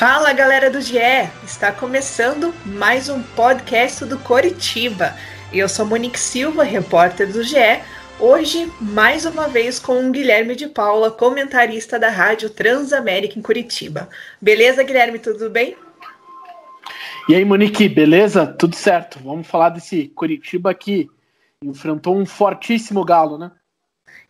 Fala galera do GE! Está começando mais um podcast do Coritiba. Eu sou Monique Silva, repórter do GE. Hoje, mais uma vez, com o Guilherme de Paula, comentarista da Rádio Transamérica em Curitiba. Beleza, Guilherme? Tudo bem? E aí, Monique, beleza? Tudo certo. Vamos falar desse Curitiba que enfrentou um fortíssimo galo, né?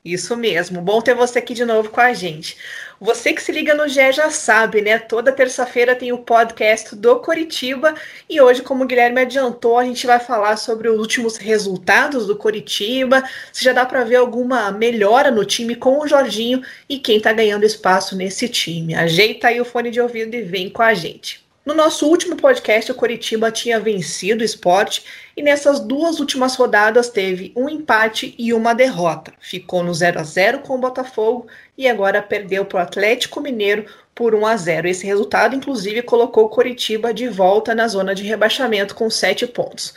Isso mesmo. Bom ter você aqui de novo com a gente. Você que se liga no GE já sabe, né? Toda terça-feira tem o podcast do Coritiba e hoje, como o Guilherme adiantou, a gente vai falar sobre os últimos resultados do Coritiba, se já dá para ver alguma melhora no time com o Jorginho e quem está ganhando espaço nesse time. Ajeita aí o fone de ouvido e vem com a gente. No nosso último podcast, o Coritiba tinha vencido o esporte e nessas duas últimas rodadas teve um empate e uma derrota. Ficou no 0 a 0 com o Botafogo e agora perdeu para o Atlético Mineiro por 1 a 0. Esse resultado, inclusive, colocou o Coritiba de volta na zona de rebaixamento com sete pontos.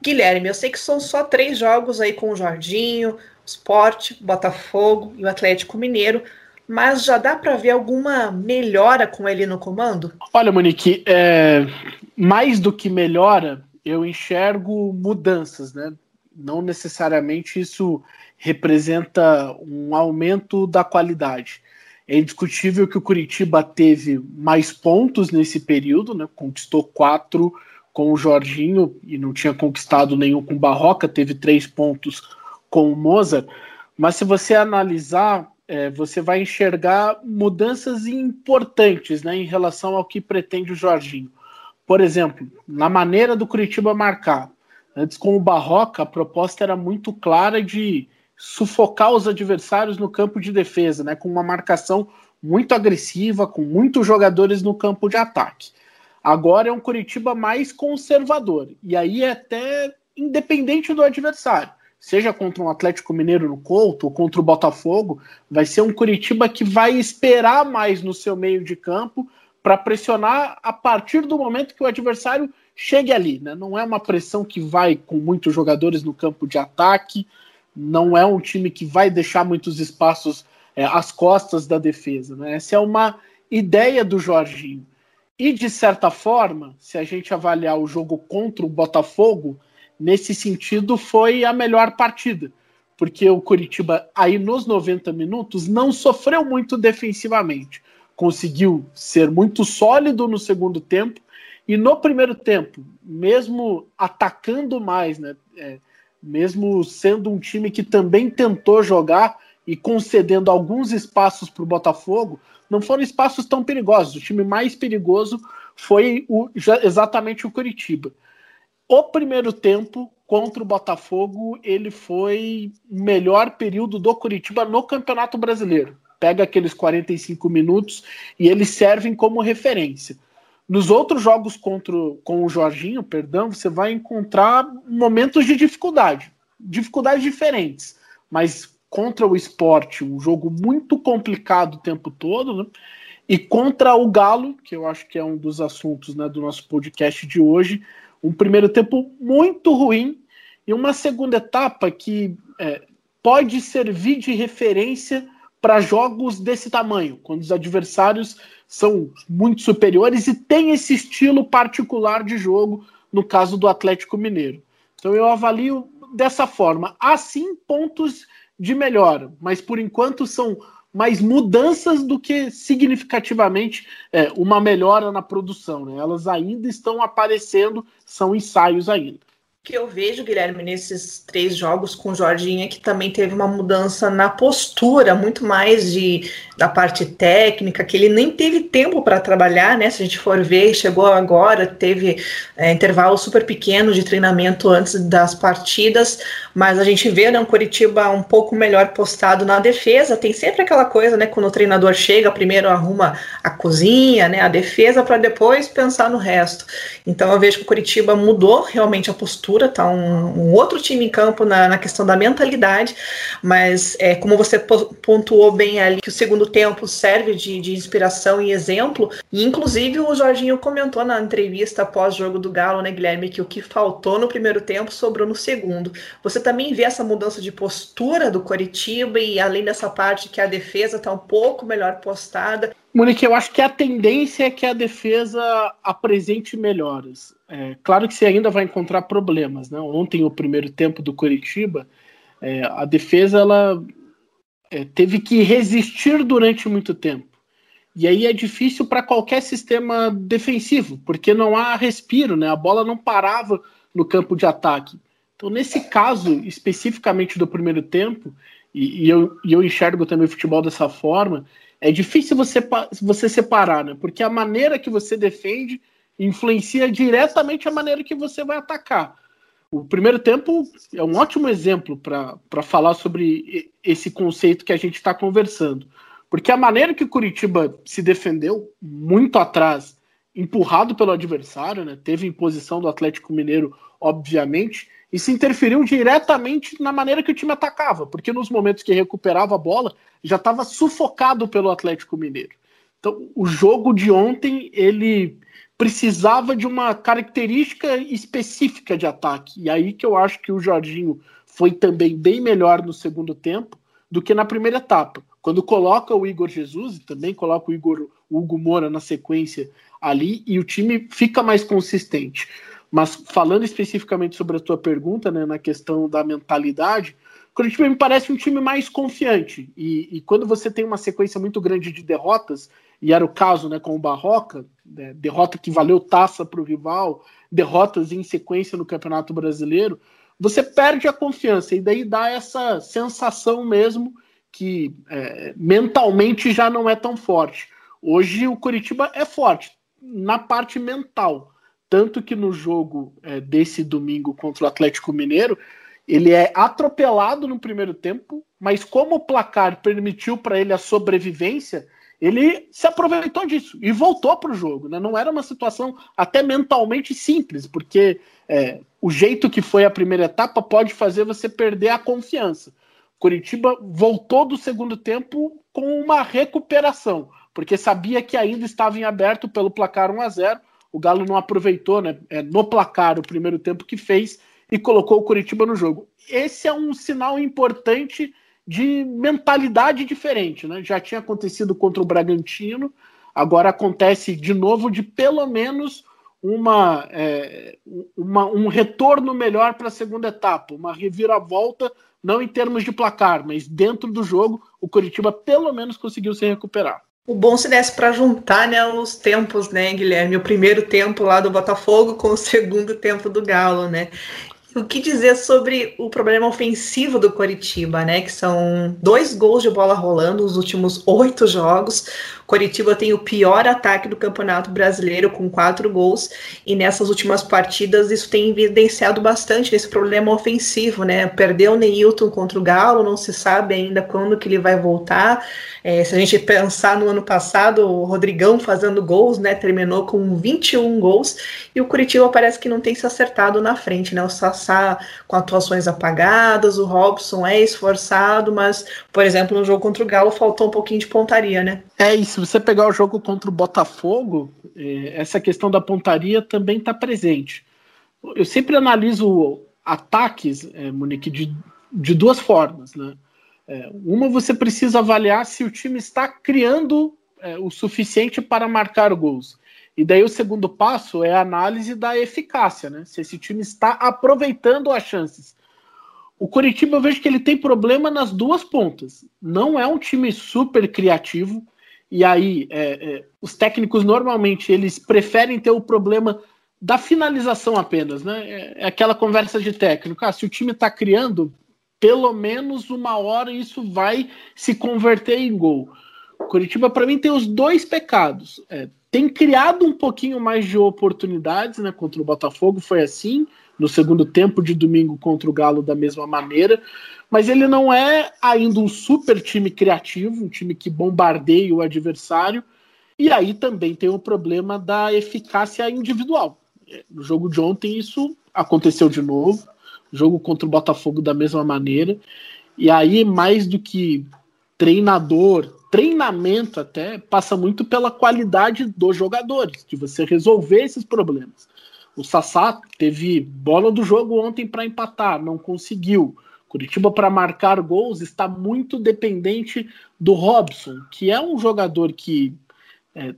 Guilherme, eu sei que são só três jogos aí com o Jorginho, Sport, Botafogo e o Atlético Mineiro mas já dá para ver alguma melhora com ele no comando? Olha, Monique, é, mais do que melhora, eu enxergo mudanças, né? Não necessariamente isso representa um aumento da qualidade. É indiscutível que o Curitiba teve mais pontos nesse período, né? Conquistou quatro com o Jorginho e não tinha conquistado nenhum com o Barroca, teve três pontos com o Mozart. Mas se você analisar é, você vai enxergar mudanças importantes né, em relação ao que pretende o Jorginho. Por exemplo, na maneira do Curitiba marcar. Antes, com o Barroca, a proposta era muito clara de sufocar os adversários no campo de defesa, né, com uma marcação muito agressiva, com muitos jogadores no campo de ataque. Agora é um Curitiba mais conservador, e aí é até independente do adversário seja contra um Atlético Mineiro no Couto ou contra o Botafogo, vai ser um Curitiba que vai esperar mais no seu meio de campo para pressionar a partir do momento que o adversário chegue ali. Né? Não é uma pressão que vai com muitos jogadores no campo de ataque, não é um time que vai deixar muitos espaços é, às costas da defesa. Né? Essa é uma ideia do Jorginho. E de certa forma, se a gente avaliar o jogo contra o Botafogo, nesse sentido, foi a melhor partida, porque o Curitiba, aí nos 90 minutos, não sofreu muito defensivamente. Conseguiu ser muito sólido no segundo tempo, e no primeiro tempo, mesmo atacando mais, né, é, mesmo sendo um time que também tentou jogar e concedendo alguns espaços para o Botafogo, não foram espaços tão perigosos. O time mais perigoso foi o, exatamente o Curitiba. O primeiro tempo contra o Botafogo, ele foi o melhor período do Curitiba no Campeonato Brasileiro. Pega aqueles 45 minutos e eles servem como referência. Nos outros jogos contra, com o Jorginho, perdão, você vai encontrar momentos de dificuldade, dificuldades diferentes, mas contra o esporte, um jogo muito complicado o tempo todo, né? E contra o Galo, que eu acho que é um dos assuntos né, do nosso podcast de hoje, um primeiro tempo muito ruim e uma segunda etapa que é, pode servir de referência para jogos desse tamanho, quando os adversários são muito superiores e tem esse estilo particular de jogo, no caso do Atlético Mineiro. Então eu avalio dessa forma. Há sim pontos de melhora, mas por enquanto são mais mudanças do que significativamente é, uma melhora na produção. Né? Elas ainda estão aparecendo, são ensaios ainda que eu vejo, Guilherme, nesses três jogos com o Jorginho é que também teve uma mudança na postura, muito mais de da parte técnica, que ele nem teve tempo para trabalhar, né? Se a gente for ver, chegou agora, teve é, intervalo super pequeno de treinamento antes das partidas, mas a gente vê né, um Curitiba um pouco melhor postado na defesa. Tem sempre aquela coisa, né? Quando o treinador chega, primeiro arruma a cozinha, né? A defesa para depois pensar no resto. Então eu vejo que o Curitiba mudou realmente a postura altura, tá um, um outro time em campo na, na, questão da mentalidade, mas é, como você pontuou bem ali, que o segundo tempo serve de, de inspiração e exemplo, e inclusive o Jorginho comentou na entrevista após jogo do Galo, né, Guilherme, que o que faltou no primeiro tempo sobrou no segundo. Você também vê essa mudança de postura do Coritiba e além dessa parte que a defesa está um pouco melhor postada? Monique, eu acho que a tendência é que a defesa apresente melhoras. É, claro que você ainda vai encontrar problemas. Né? Ontem, o primeiro tempo do Coritiba, é, a defesa ela é, teve que resistir durante muito tempo. E aí é difícil para qualquer sistema defensivo, porque não há respiro, né? A bola não parava no campo de ataque. Então, nesse caso, especificamente do primeiro tempo, e, e eu, e eu enxergo também o futebol dessa forma, é difícil você, você separar, né? Porque a maneira que você defende influencia diretamente a maneira que você vai atacar. O primeiro tempo é um ótimo exemplo para falar sobre esse conceito que a gente está conversando. Porque a maneira que o Curitiba se defendeu, muito atrás, empurrado pelo adversário, né? teve imposição do Atlético Mineiro, obviamente, e se interferiu diretamente na maneira que o time atacava, porque nos momentos que recuperava a bola, já estava sufocado pelo Atlético Mineiro. Então, o jogo de ontem, ele precisava de uma característica específica de ataque. E aí que eu acho que o Jorginho foi também bem melhor no segundo tempo do que na primeira etapa. Quando coloca o Igor Jesus e também coloca o Igor o Hugo Moura na sequência ali e o time fica mais consistente. Mas falando especificamente sobre a tua pergunta, né, na questão da mentalidade, o Curitiba me parece um time mais confiante. E, e, quando você tem uma sequência muito grande de derrotas, e era o caso né, com o Barroca, né, derrota que valeu taça para o rival, derrotas em sequência no Campeonato Brasileiro, você perde a confiança e daí dá essa sensação mesmo que é, mentalmente já não é tão forte. Hoje o Curitiba é forte na parte mental tanto que no jogo é, desse domingo contra o Atlético Mineiro, ele é atropelado no primeiro tempo, mas como o placar permitiu para ele a sobrevivência, ele se aproveitou disso e voltou para o jogo. Né? Não era uma situação até mentalmente simples, porque é, o jeito que foi a primeira etapa pode fazer você perder a confiança. Curitiba voltou do segundo tempo com uma recuperação, porque sabia que ainda estava em aberto pelo placar 1 a 0 o Galo não aproveitou né, é, no placar o primeiro tempo que fez e colocou o Curitiba no jogo. Esse é um sinal importante de mentalidade diferente. Né? Já tinha acontecido contra o Bragantino, agora acontece de novo de pelo menos uma, é, uma um retorno melhor para a segunda etapa, uma reviravolta, não em termos de placar, mas dentro do jogo, o Curitiba pelo menos conseguiu se recuperar. O bom se desse para juntar né, os tempos, né, Guilherme? O primeiro tempo lá do Botafogo com o segundo tempo do Galo, né? O que dizer sobre o problema ofensivo do Coritiba, né? Que são dois gols de bola rolando nos últimos oito jogos. Coritiba tem o pior ataque do Campeonato Brasileiro, com quatro gols, e nessas últimas partidas isso tem evidenciado bastante esse problema ofensivo, né? Perdeu o Neilton contra o Galo, não se sabe ainda quando que ele vai voltar. É, se a gente pensar no ano passado, o Rodrigão fazendo gols, né? Terminou com 21 gols, e o Curitiba parece que não tem se acertado na frente, né? O Sassá com atuações apagadas, o Robson é esforçado, mas, por exemplo, no jogo contra o Galo faltou um pouquinho de pontaria, né? É, e se você pegar o jogo contra o Botafogo, é, essa questão da pontaria também está presente. Eu sempre analiso ataques, é, Monique, de, de duas formas. Né? É, uma, você precisa avaliar se o time está criando é, o suficiente para marcar gols. E daí o segundo passo é a análise da eficácia, né? se esse time está aproveitando as chances. O Coritiba eu vejo que ele tem problema nas duas pontas. Não é um time super criativo, e aí é, é, os técnicos normalmente eles preferem ter o problema da finalização apenas, né? É, é aquela conversa de técnico. Ah, se o time está criando, pelo menos uma hora isso vai se converter em gol. Curitiba, para mim, tem os dois pecados. É, tem criado um pouquinho mais de oportunidades, né? Contra o Botafogo foi assim, no segundo tempo de domingo contra o Galo da mesma maneira, mas ele não é ainda um super time criativo, um time que bombardeia o adversário, e aí também tem o problema da eficácia individual. No jogo de ontem isso aconteceu de novo, jogo contra o Botafogo da mesma maneira, e aí mais do que treinador, treinamento até, passa muito pela qualidade dos jogadores, de você resolver esses problemas. O Sassá teve bola do jogo ontem para empatar, não conseguiu. Curitiba para marcar gols está muito dependente do Robson, que é um jogador que é,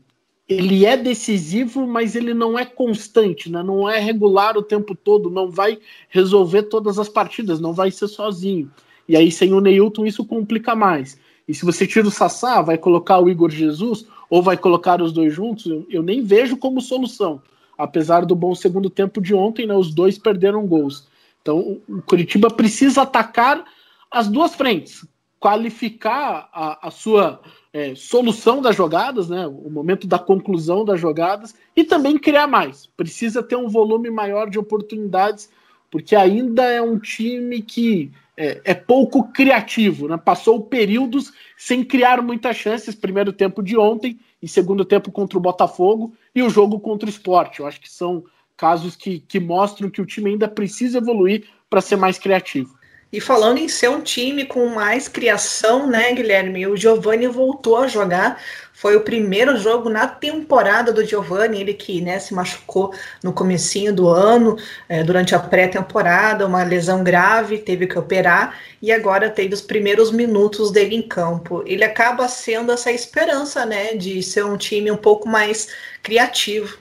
ele é decisivo, mas ele não é constante, né? não é regular o tempo todo, não vai resolver todas as partidas, não vai ser sozinho. E aí, sem o Neilton, isso complica mais. E se você tira o Sassá, vai colocar o Igor Jesus, ou vai colocar os dois juntos, eu nem vejo como solução. Apesar do bom segundo tempo de ontem, né, os dois perderam gols. Então, o Curitiba precisa atacar as duas frentes, qualificar a, a sua é, solução das jogadas, né, o momento da conclusão das jogadas, e também criar mais. Precisa ter um volume maior de oportunidades, porque ainda é um time que é, é, pouco criativo, né? Passou períodos sem criar muitas chances, primeiro tempo de ontem e segundo tempo contra o Botafogo e o jogo contra o Sport. Eu acho que são casos que, que mostram que o time ainda precisa evoluir para ser mais criativo. E falando em ser um time com mais criação, né, Guilherme? O Giovani voltou a jogar. Foi o primeiro jogo na temporada do Giovani, ele que né, se machucou no comecinho do ano, é, durante a pré-temporada, uma lesão grave, teve que operar, e agora teve os primeiros minutos dele em campo. Ele acaba sendo essa esperança, né, de ser um time um pouco mais criativo.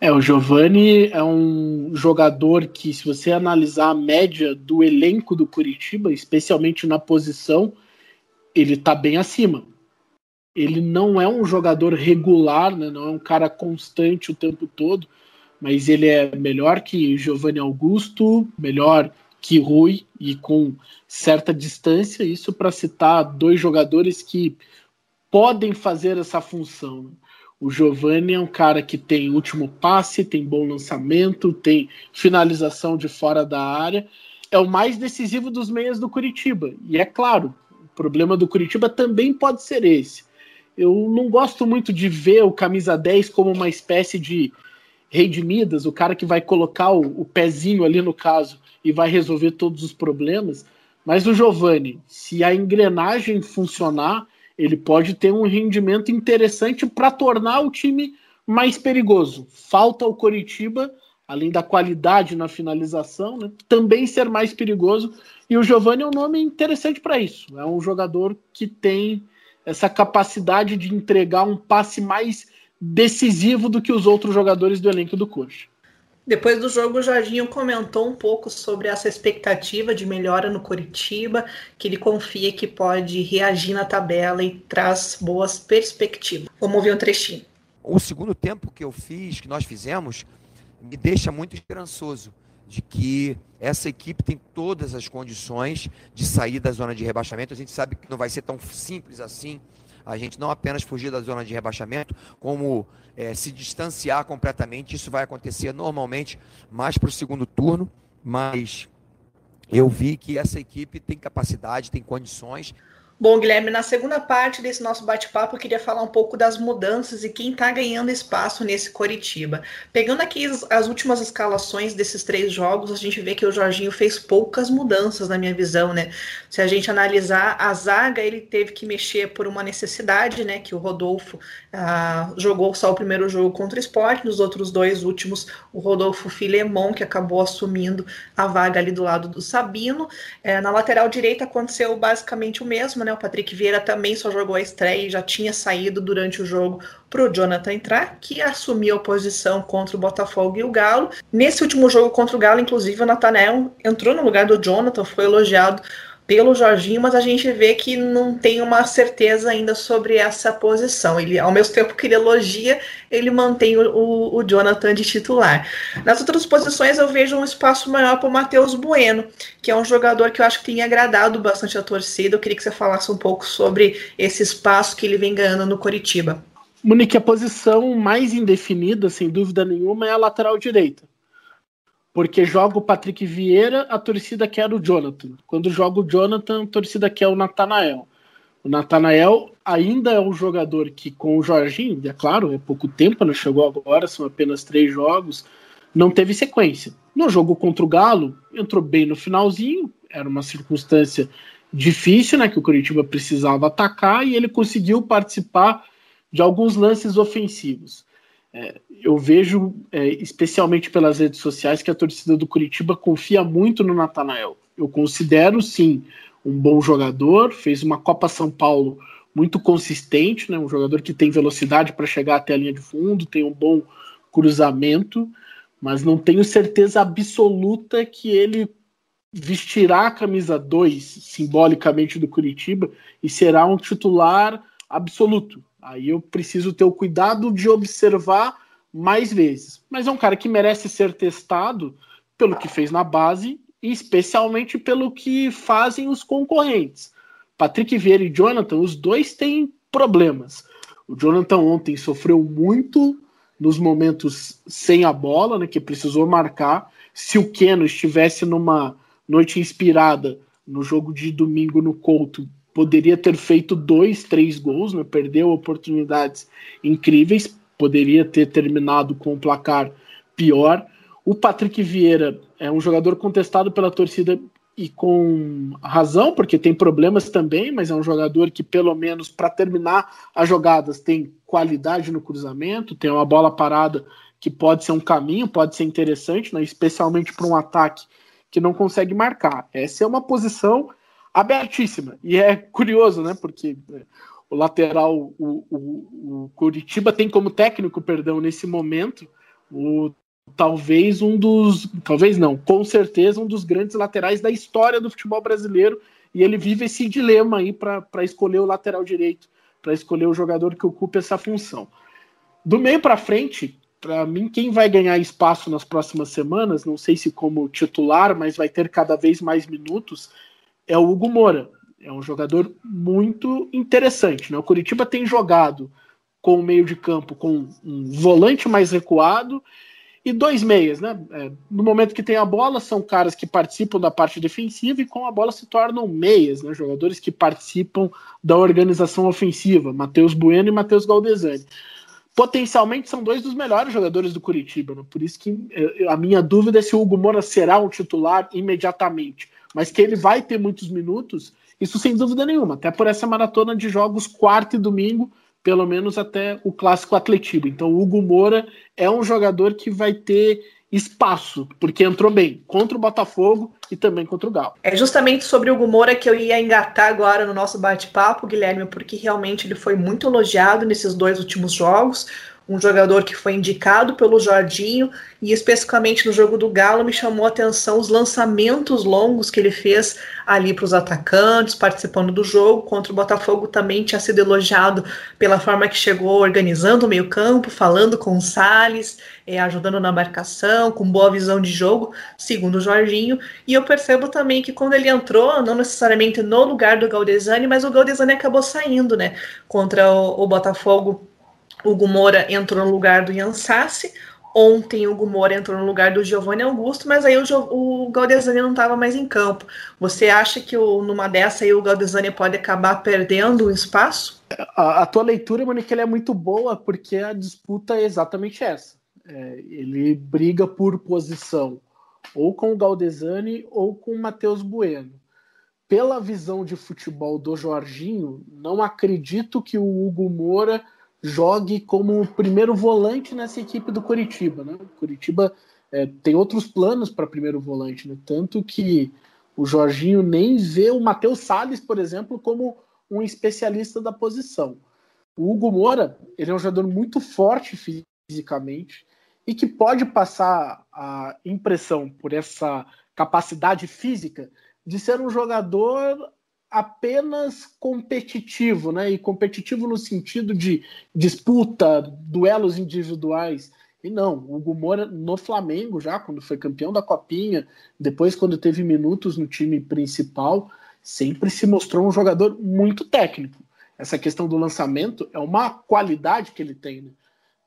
É, o Giovani é um jogador que, se você analisar a média do elenco do Curitiba, especialmente na posição, ele tá bem acima. Ele não é um jogador regular, né? não é um cara constante o tempo todo, mas ele é melhor que Giovanni Augusto, melhor que Rui e com certa distância. Isso para citar dois jogadores que podem fazer essa função. Né? O Giovanni é um cara que tem último passe, tem bom lançamento, tem finalização de fora da área. É o mais decisivo dos meias do Curitiba. E é claro, o problema do Curitiba também pode ser esse. Eu não gosto muito de ver o camisa 10 como uma espécie de rei de Midas, o cara que vai colocar o, o pezinho ali no caso e vai resolver todos os problemas. Mas o Giovanni, se a engrenagem funcionar, ele pode ter um rendimento interessante para tornar o time mais perigoso. Falta o Coritiba, além da qualidade na finalização, né, também ser mais perigoso. E o Giovani é um nome interessante para isso. É um jogador que tem essa capacidade de entregar um passe mais decisivo do que os outros jogadores do elenco do Coxa. Depois do jogo, o Jorginho comentou um pouco sobre essa expectativa de melhora no Curitiba, que ele confia que pode reagir na tabela e traz boas perspectivas. Vamos ouvir um trechinho. O segundo tempo que eu fiz, que nós fizemos, me deixa muito esperançoso de que essa equipe tem todas as condições de sair da zona de rebaixamento. A gente sabe que não vai ser tão simples assim a gente não apenas fugir da zona de rebaixamento, como é, se distanciar completamente. Isso vai acontecer normalmente mais para o segundo turno, mas eu vi que essa equipe tem capacidade, tem condições. Bom, Guilherme, na segunda parte desse nosso bate-papo, eu queria falar um pouco das mudanças e quem está ganhando espaço nesse Coritiba. Pegando aqui as, as, últimas escalações desses três jogos, a gente vê que o Jorginho fez poucas mudanças, na minha visão, né? Se a gente analisar a zaga, ele teve que mexer por uma necessidade, né? Que o Rodolfo ah, jogou só o primeiro jogo contra o Sport, nos outros dois últimos, o Rodolfo Filemon, que acabou assumindo a vaga ali do lado do Sabino. É, na lateral direita aconteceu basicamente o mesmo, né? O Patrick Vieira também só jogou a estreia e já tinha saído durante o jogo para o Jonathan entrar, que assumiu a posição contra o Botafogo e o Galo. Nesse último jogo contra o Galo, inclusive, o Nathanael entrou no lugar do Jonathan, foi elogiado pelo Jorginho, mas a gente vê que não tem uma certeza ainda sobre essa posição. Ele, ao mesmo tempo que ele elogia, ele mantém o, o Jonathan de titular. Nas outras posições, eu vejo um espaço maior para o Matheus Bueno, que é um jogador que eu acho que tem agradado bastante a torcida. Eu queria que você falasse um pouco sobre esse espaço que ele vem ganhando no Coritiba. Monique, a posição mais indefinida, sem dúvida nenhuma, é a lateral direita porque joga o Patrick Vieira, a torcida quer o Jonathan. Quando joga o Jonathan, a torcida quer o Natanael. O Natanael ainda é um jogador que, com o Jorginho, é claro, é pouco tempo, não chegou agora, são apenas três jogos, não teve sequência. No jogo contra o Galo, entrou bem no finalzinho, era uma circunstância difícil, né, que o Curitiba precisava atacar, e ele conseguiu participar de alguns lances ofensivos. É, eu vejo, é, especialmente pelas redes sociais, que a torcida do Curitiba confia muito no Natanael. Eu considero, sim, um bom jogador, fez uma Copa São Paulo muito consistente, né, um jogador que tem velocidade para chegar até a linha de fundo, tem um bom cruzamento, mas não tenho certeza absoluta que ele vestirá a camisa 2 simbolicamente do Curitiba e será um titular absoluto. Aí eu preciso ter o cuidado de observar mais vezes. Mas é um cara que merece ser testado pelo que fez na base e especialmente pelo que fazem os concorrentes. Patrick Vieira e Jonathan, os dois têm problemas. O Jonathan ontem sofreu muito nos momentos sem a bola, né, que precisou marcar. Se o Keno estivesse numa noite inspirada no jogo de domingo no Couto, poderia ter feito dois, três gols, né? perdeu oportunidades incríveis, poderia ter terminado com um placar pior. O Patrick Vieira é um jogador contestado pela torcida e com razão, porque tem problemas também, mas é um jogador que, pelo menos para terminar as jogadas, tem qualidade no cruzamento, tem uma bola parada que pode ser um caminho, pode ser interessante, né? especialmente para um ataque que não consegue marcar. Essa é uma posição abertíssima. E é curioso, né? Porque é, o lateral, o, o, o Curitiba tem como técnico, perdão, nesse momento, o talvez um dos, talvez não, com certeza um dos grandes laterais da história do futebol brasileiro, e ele vive esse dilema aí para escolher o lateral direito, para escolher o jogador que ocupe essa função. Do meio para frente, para mim, quem vai ganhar espaço nas próximas semanas, não sei se como titular, mas vai ter cada vez mais minutos, é o Hugo Moura. É um jogador muito interessante. Né? O Curitiba tem jogado com o meio de campo com um volante mais recuado e dois meias, né? É, no momento que tem a bola, são caras que participam da parte defensiva e com a bola se tornam meias, né? Jogadores que participam da organização ofensiva, Matheus Bueno e Matheus Galdesani potencialmente são dois dos melhores jogadores do Curitiba. Né? Por isso que eh, a minha dúvida é se o Hugo Moura será um titular imediatamente. Mas que ele vai ter muitos minutos, isso sem dúvida nenhuma. Até por essa maratona de jogos quarto e domingo, pelo menos até o clássico Atletiba. Então o Hugo Moura é um jogador que vai ter espaço, porque entrou bem contra o Botafogo e também contra o Galo. É justamente sobre o Gumora que eu ia engatar agora no nosso bate-papo, Guilherme, porque realmente ele foi muito elogiado nesses dois últimos jogos um jogador que foi indicado pelo Jorginho e especificamente no jogo do Galo me chamou a atenção os lançamentos longos que ele fez ali para os atacantes, participando do jogo. Contra o Botafogo também tinha sido elogiado pela forma que chegou organizando o meio-campo, falando com o Salles, é, ajudando na marcação, com boa visão de jogo, segundo o Jorginho. E eu percebo também que quando ele entrou, não necessariamente no lugar do Galdesani, mas o Galdesani acabou saindo, né? Contra o, o Botafogo o Gumora entrou no lugar do Ian Sassi. Ontem o Gumora entrou no lugar do Giovanni Augusto, mas aí o, o Galdesani não estava mais em campo. Você acha que o, numa dessa aí o Galdesani pode acabar perdendo o espaço? A, a tua leitura, Monique, é muito boa, porque a disputa é exatamente essa. É, ele briga por posição ou com o Galdesani ou com o Matheus Bueno. Pela visão de futebol do Jorginho, não acredito que o Hugo Moura jogue como primeiro volante nessa equipe do Curitiba. Né? Curitiba é, tem outros planos para primeiro volante, né? tanto que o Jorginho nem vê o Matheus Salles, por exemplo, como um especialista da posição. O Hugo Moura ele é um jogador muito forte fisicamente e que pode passar a impressão por essa capacidade física de ser um jogador apenas competitivo, né? E competitivo no sentido de disputa, duelos individuais. E não, o Hugo Moura no Flamengo, já quando foi campeão da Copinha, depois quando teve minutos no time principal, sempre se mostrou um jogador muito técnico. Essa questão do lançamento é uma qualidade que ele tem, né?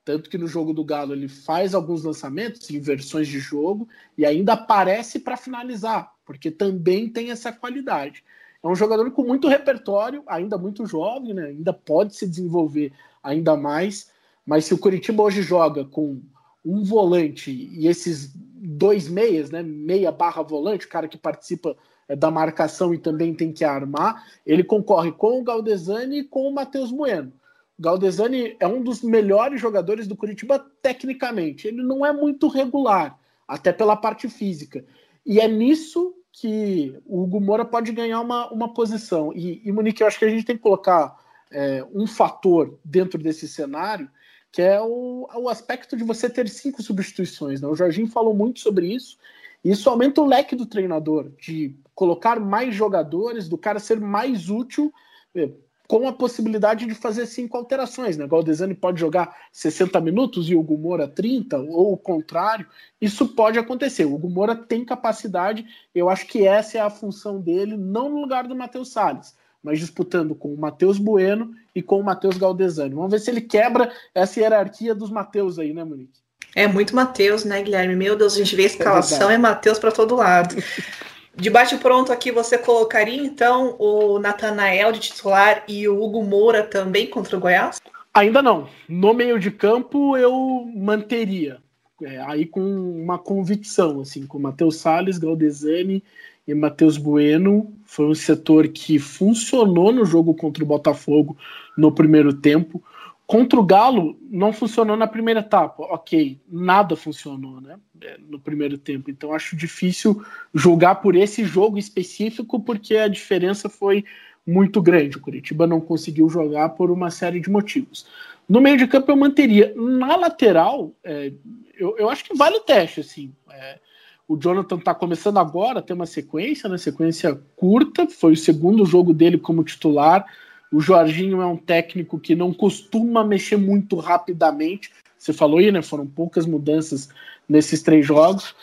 Tanto que no jogo do Galo ele faz alguns lançamentos, inversões de jogo, e ainda aparece para finalizar, porque também tem essa qualidade. É um jogador com muito repertório, ainda muito jovem, né? ainda pode se desenvolver ainda mais. Mas se o Curitiba hoje joga com um volante e esses dois meias, né? meia barra volante, o cara que participa é, da marcação e também tem que armar, ele concorre com o Galdesani e com o Matheus Bueno. Galdesani é um dos melhores jogadores do Curitiba tecnicamente. Ele não é muito regular, até pela parte física. E é nisso que o Hugo Moura pode ganhar uma, uma posição. E, e Monique, eu acho que a gente tem que colocar é, um fator dentro desse cenário, que é o, o aspecto de você ter cinco substituições. Né? O Jorginho falou muito sobre isso. Isso aumenta o leque do treinador, de colocar mais jogadores, do cara ser mais útil é, com a possibilidade de fazer cinco alterações, né? O Galdesani pode jogar 60 minutos e o Hugo Moura 30, ou o contrário. Isso pode acontecer. O Hugo Moura tem capacidade, eu acho que essa é a função dele, não no lugar do Matheus Salles, mas disputando com o Matheus Bueno e com o Matheus Galdesani. Vamos ver se ele quebra essa hierarquia dos Matheus aí, né, Monique? É muito Matheus, né, Guilherme? Meu Deus, a gente vê a é escalação, é, é Matheus para todo lado. De bate pronto aqui, você colocaria então o Natanael de titular e o Hugo Moura também contra o Goiás? Ainda não. No meio de campo eu manteria. É, aí com uma convicção, assim, com Matheus Salles, Galdesani e Matheus Bueno. Foi um setor que funcionou no jogo contra o Botafogo no primeiro tempo. Contra o Galo, não funcionou na primeira etapa. Ok, nada funcionou né, é, no primeiro tempo. Então acho difícil julgar por esse jogo específico, porque a diferença foi muito grande. O Curitiba não conseguiu jogar por uma série de motivos. No meio de campo eu manteria. Na lateral, é, eu, eu, acho que vale o teste. Assim. É, o Jonathan está começando agora, tem uma sequência, né, sequência curta. Foi o segundo jogo dele como titular o Jorginho é um técnico que não costuma mexer muito rapidamente. Você falou aí, né? Foram poucas mudanças nesses três jogos.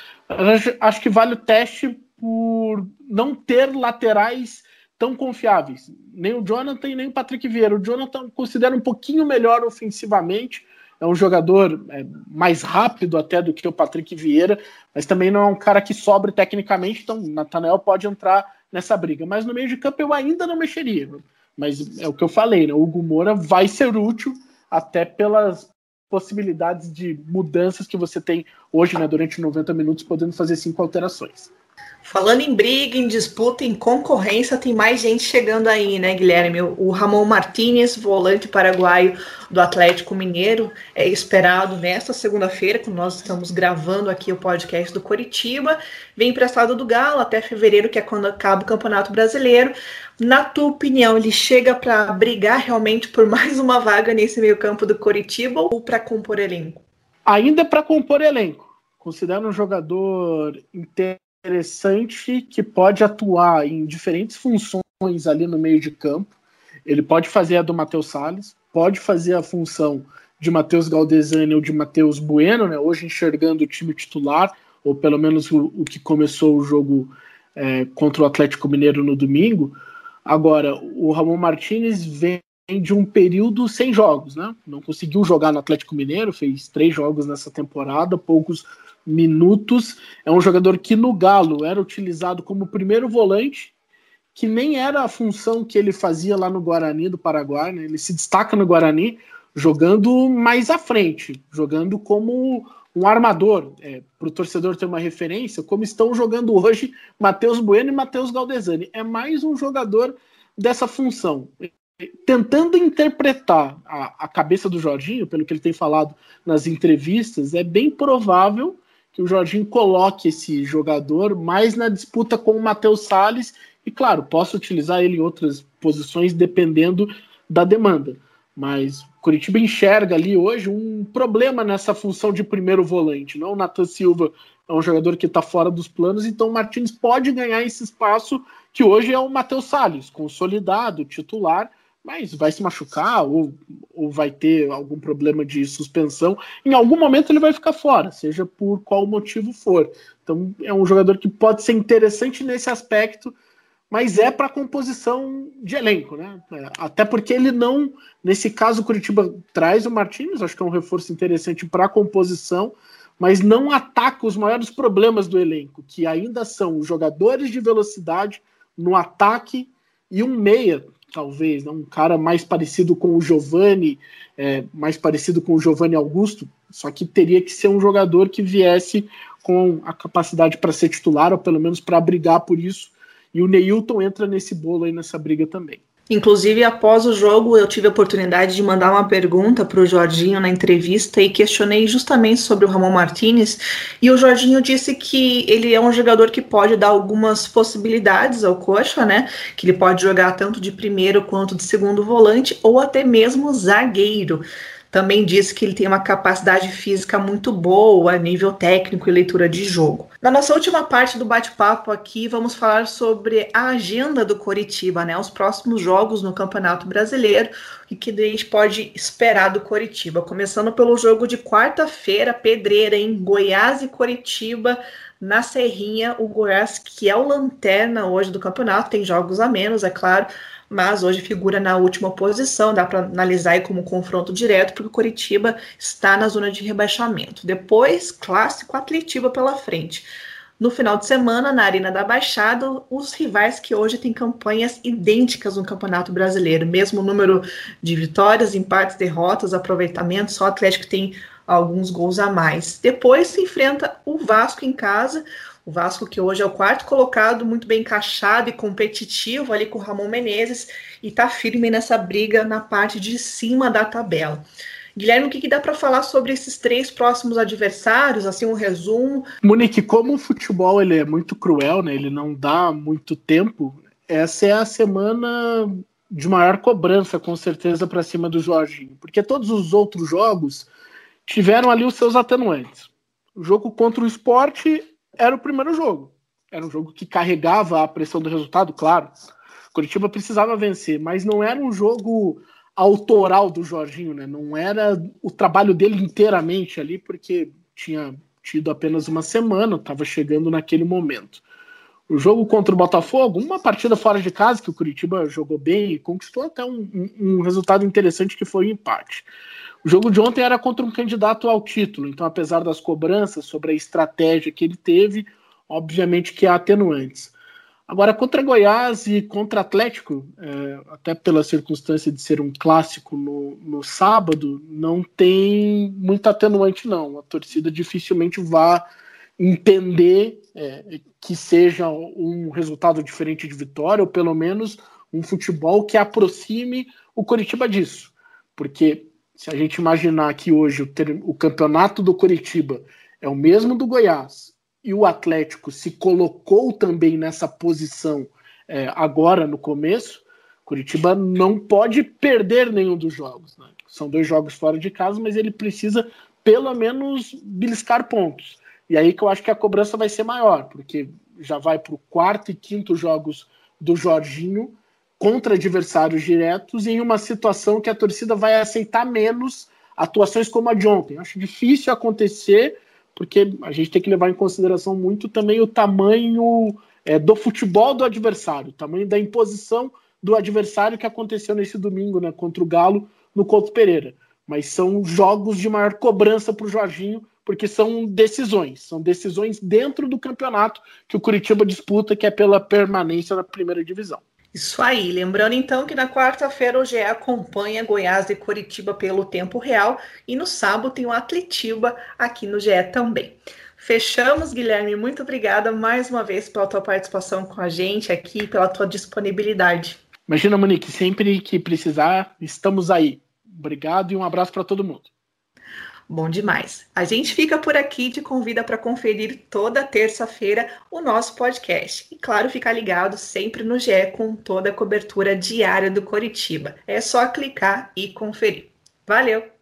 Acho que vale o teste por não ter laterais tão confiáveis. Nem o Jonathan e nem o Patrick Vieira. O Jonathan considera um pouquinho melhor ofensivamente. É um jogador é, mais rápido até do que o Patrick Vieira, mas também não é um cara que sobre tecnicamente. Então, o Nathanael pode entrar nessa briga. Mas no meio de campo eu ainda não mexeria. Mas é o que eu falei, né? O Hugo Moura vai ser útil até pelas possibilidades de mudanças que você tem hoje, né, durante 90 minutos, podendo fazer cinco alterações. Falando em briga, em disputa, em concorrência, tem mais gente chegando aí, né, Guilherme? O Ramon Martinez, volante paraguaio do Atlético Mineiro, é esperado nesta segunda-feira, quando nós estamos gravando aqui o podcast do Coritiba. Vem emprestado do Galo até fevereiro, que é quando acaba o Campeonato Brasileiro. Na tua opinião, ele chega para brigar realmente por mais uma vaga nesse meio-campo do Coritiba ou para compor elenco? Ainda para compor elenco. Considero um jogador inteiro interessante que pode atuar em diferentes funções ali no meio de campo. Ele pode fazer a do Matheus Salles, pode fazer a função de Matheus Galdesani ou de Matheus Bueno, né? Hoje enxergando o time titular, ou pelo menos o, o que começou o jogo é, contra o Atlético Mineiro no domingo. Agora, o Ramon Martinez vem de um período sem jogos, né? Não conseguiu jogar no Atlético Mineiro, fez três jogos nessa temporada, poucos minutos. É um jogador que no Galo era utilizado como primeiro volante, que nem era a função que ele fazia lá no Guarani do Paraguai. Né? Ele se destaca no Guarani jogando mais à frente, jogando como um armador, é, para o torcedor ter uma referência, como estão jogando hoje Matheus Bueno e Matheus Galdesani. É mais um jogador dessa função. Tentando interpretar a, a cabeça do Jorginho, pelo que ele tem falado nas entrevistas, é bem provável que o Jorginho coloque esse jogador mais na disputa com o Matheus Salles e, claro, posso utilizar ele em outras posições dependendo da demanda. Mas o Curitiba enxerga ali hoje um problema nessa função de primeiro volante. Não o Nathan Silva é um jogador que está fora dos planos, então o Martins pode ganhar esse espaço que hoje é o Matheus Salles, consolidado, titular, mas vai se machucar ou, ou vai ter algum problema de suspensão. Em algum momento ele vai ficar fora, seja por qual motivo for. Então é um jogador que pode ser interessante nesse aspecto, mas é para composição de elenco, né? Até porque ele não, nesse caso, o Curitiba traz o Martins, acho que é um reforço interessante para a composição, mas não ataca os maiores problemas do elenco, que ainda são os jogadores de velocidade no ataque e um meia talvez, né? um cara mais parecido com o Giovanni, é, mais parecido com o Giovanni Augusto, só que teria que ser um jogador que viesse com a capacidade para ser titular, ou pelo menos para brigar por isso. E o Neilton entra nesse bolo aí, nessa briga também. Inclusive, após o jogo, eu tive a oportunidade de mandar uma pergunta para o Jorginho na entrevista e questionei justamente sobre o Ramon Martinez. E o Jorginho disse que ele é um jogador que pode dar algumas possibilidades ao Coxa, né? Que ele pode jogar tanto de primeiro quanto de segundo volante ou até mesmo zagueiro. Também disse que ele tem uma capacidade física muito boa a nível técnico e leitura de jogo. Na nossa última parte do bate-papo aqui, vamos falar sobre a agenda do Coritiba, né? Os próximos jogos no Campeonato Brasileiro e que a gente pode esperar do Coritiba. Começando pelo jogo de quarta-feira, pedreira em Goiás e Coritiba. Na Serrinha, o Goiás, que é o lanterna hoje do campeonato, tem jogos a menos, é claro, mas hoje figura na última posição, dá para analisar como confronto direto, porque o Coritiba está na zona de rebaixamento. Depois, clássico Atletiba pela frente. No final de semana, na Arena da Baixada, os rivais que hoje têm campanhas idênticas no Campeonato Brasileiro, mesmo número de vitórias, empates, derrotas, aproveitamento, só o Atlético tem alguns gols a mais. Depois se enfrenta o Vasco em casa, o Vasco, que hoje é o quarto colocado, muito bem encaixado e competitivo ali com o Ramon Menezes e está firme nessa briga na parte de cima da tabela. Guilherme, o que, que dá para falar sobre esses três próximos adversários? Assim, um resumo. Monique, como o futebol ele é muito cruel, né? Ele não dá muito tempo. Essa é a semana de maior cobrança, com certeza, para cima do Jorginho, porque todos os outros jogos tiveram ali os seus atenuantes. O jogo contra o esporte era o primeiro jogo. Era um jogo que carregava a pressão do resultado, claro. Curitiba precisava vencer, mas não era um jogo autoral do Jorginho, né? Não era o trabalho dele inteiramente ali, porque tinha tido apenas uma semana, estava chegando naquele momento. O jogo contra o Botafogo, uma partida fora de casa que o Curitiba jogou bem e conquistou até um, um, um resultado interessante que foi o um empate. O jogo de ontem era contra um candidato ao título, então, apesar das cobranças sobre a estratégia que ele teve, obviamente que há atenuantes. Agora, contra Goiás e contra Atlético, é, até pela circunstância de ser um clássico no, no sábado, não tem muito atenuante, não. A torcida dificilmente vai entender é, que seja um resultado diferente de vitória, ou pelo menos um futebol que aproxime o Coritiba disso. Porque se a gente imaginar que hoje o, ter, o campeonato do Curitiba é o mesmo do Goiás e o Atlético se colocou também nessa posição é, agora no começo, Curitiba não pode perder nenhum dos jogos. Né? São dois jogos fora de casa, mas ele precisa pelo menos beliscar pontos. E aí que eu acho que a cobrança vai ser maior, porque já vai para o quarto e quinto jogos do Jorginho contra adversários diretos em uma situação que a torcida vai aceitar menos atuações como a de ontem. Acho difícil acontecer, porque a gente tem que levar em consideração muito também o tamanho é, do futebol do adversário, o tamanho da imposição do adversário que aconteceu nesse domingo né, contra o Galo no Couto Pereira. Mas são jogos de maior cobrança para o Jorginho, porque são decisões, são decisões dentro do campeonato que o Curitiba disputa, que é pela permanência na primeira divisão. Isso aí. Lembrando então que na quarta-feira o GE acompanha Goiás e Curitiba pelo tempo real e no sábado tem o Atletiba aqui no GE também. Fechamos, Guilherme. Muito obrigada mais uma vez pela tua participação com a gente aqui, pela tua disponibilidade. Imagina, Monique, sempre que precisar, estamos aí. Obrigado e um abraço para todo mundo. Bom demais. A gente fica por aqui e te convida para conferir toda terça-feira o nosso podcast. E claro, ficar ligado sempre no GE com toda a cobertura diária do Coritiba. É só clicar e conferir. Valeu!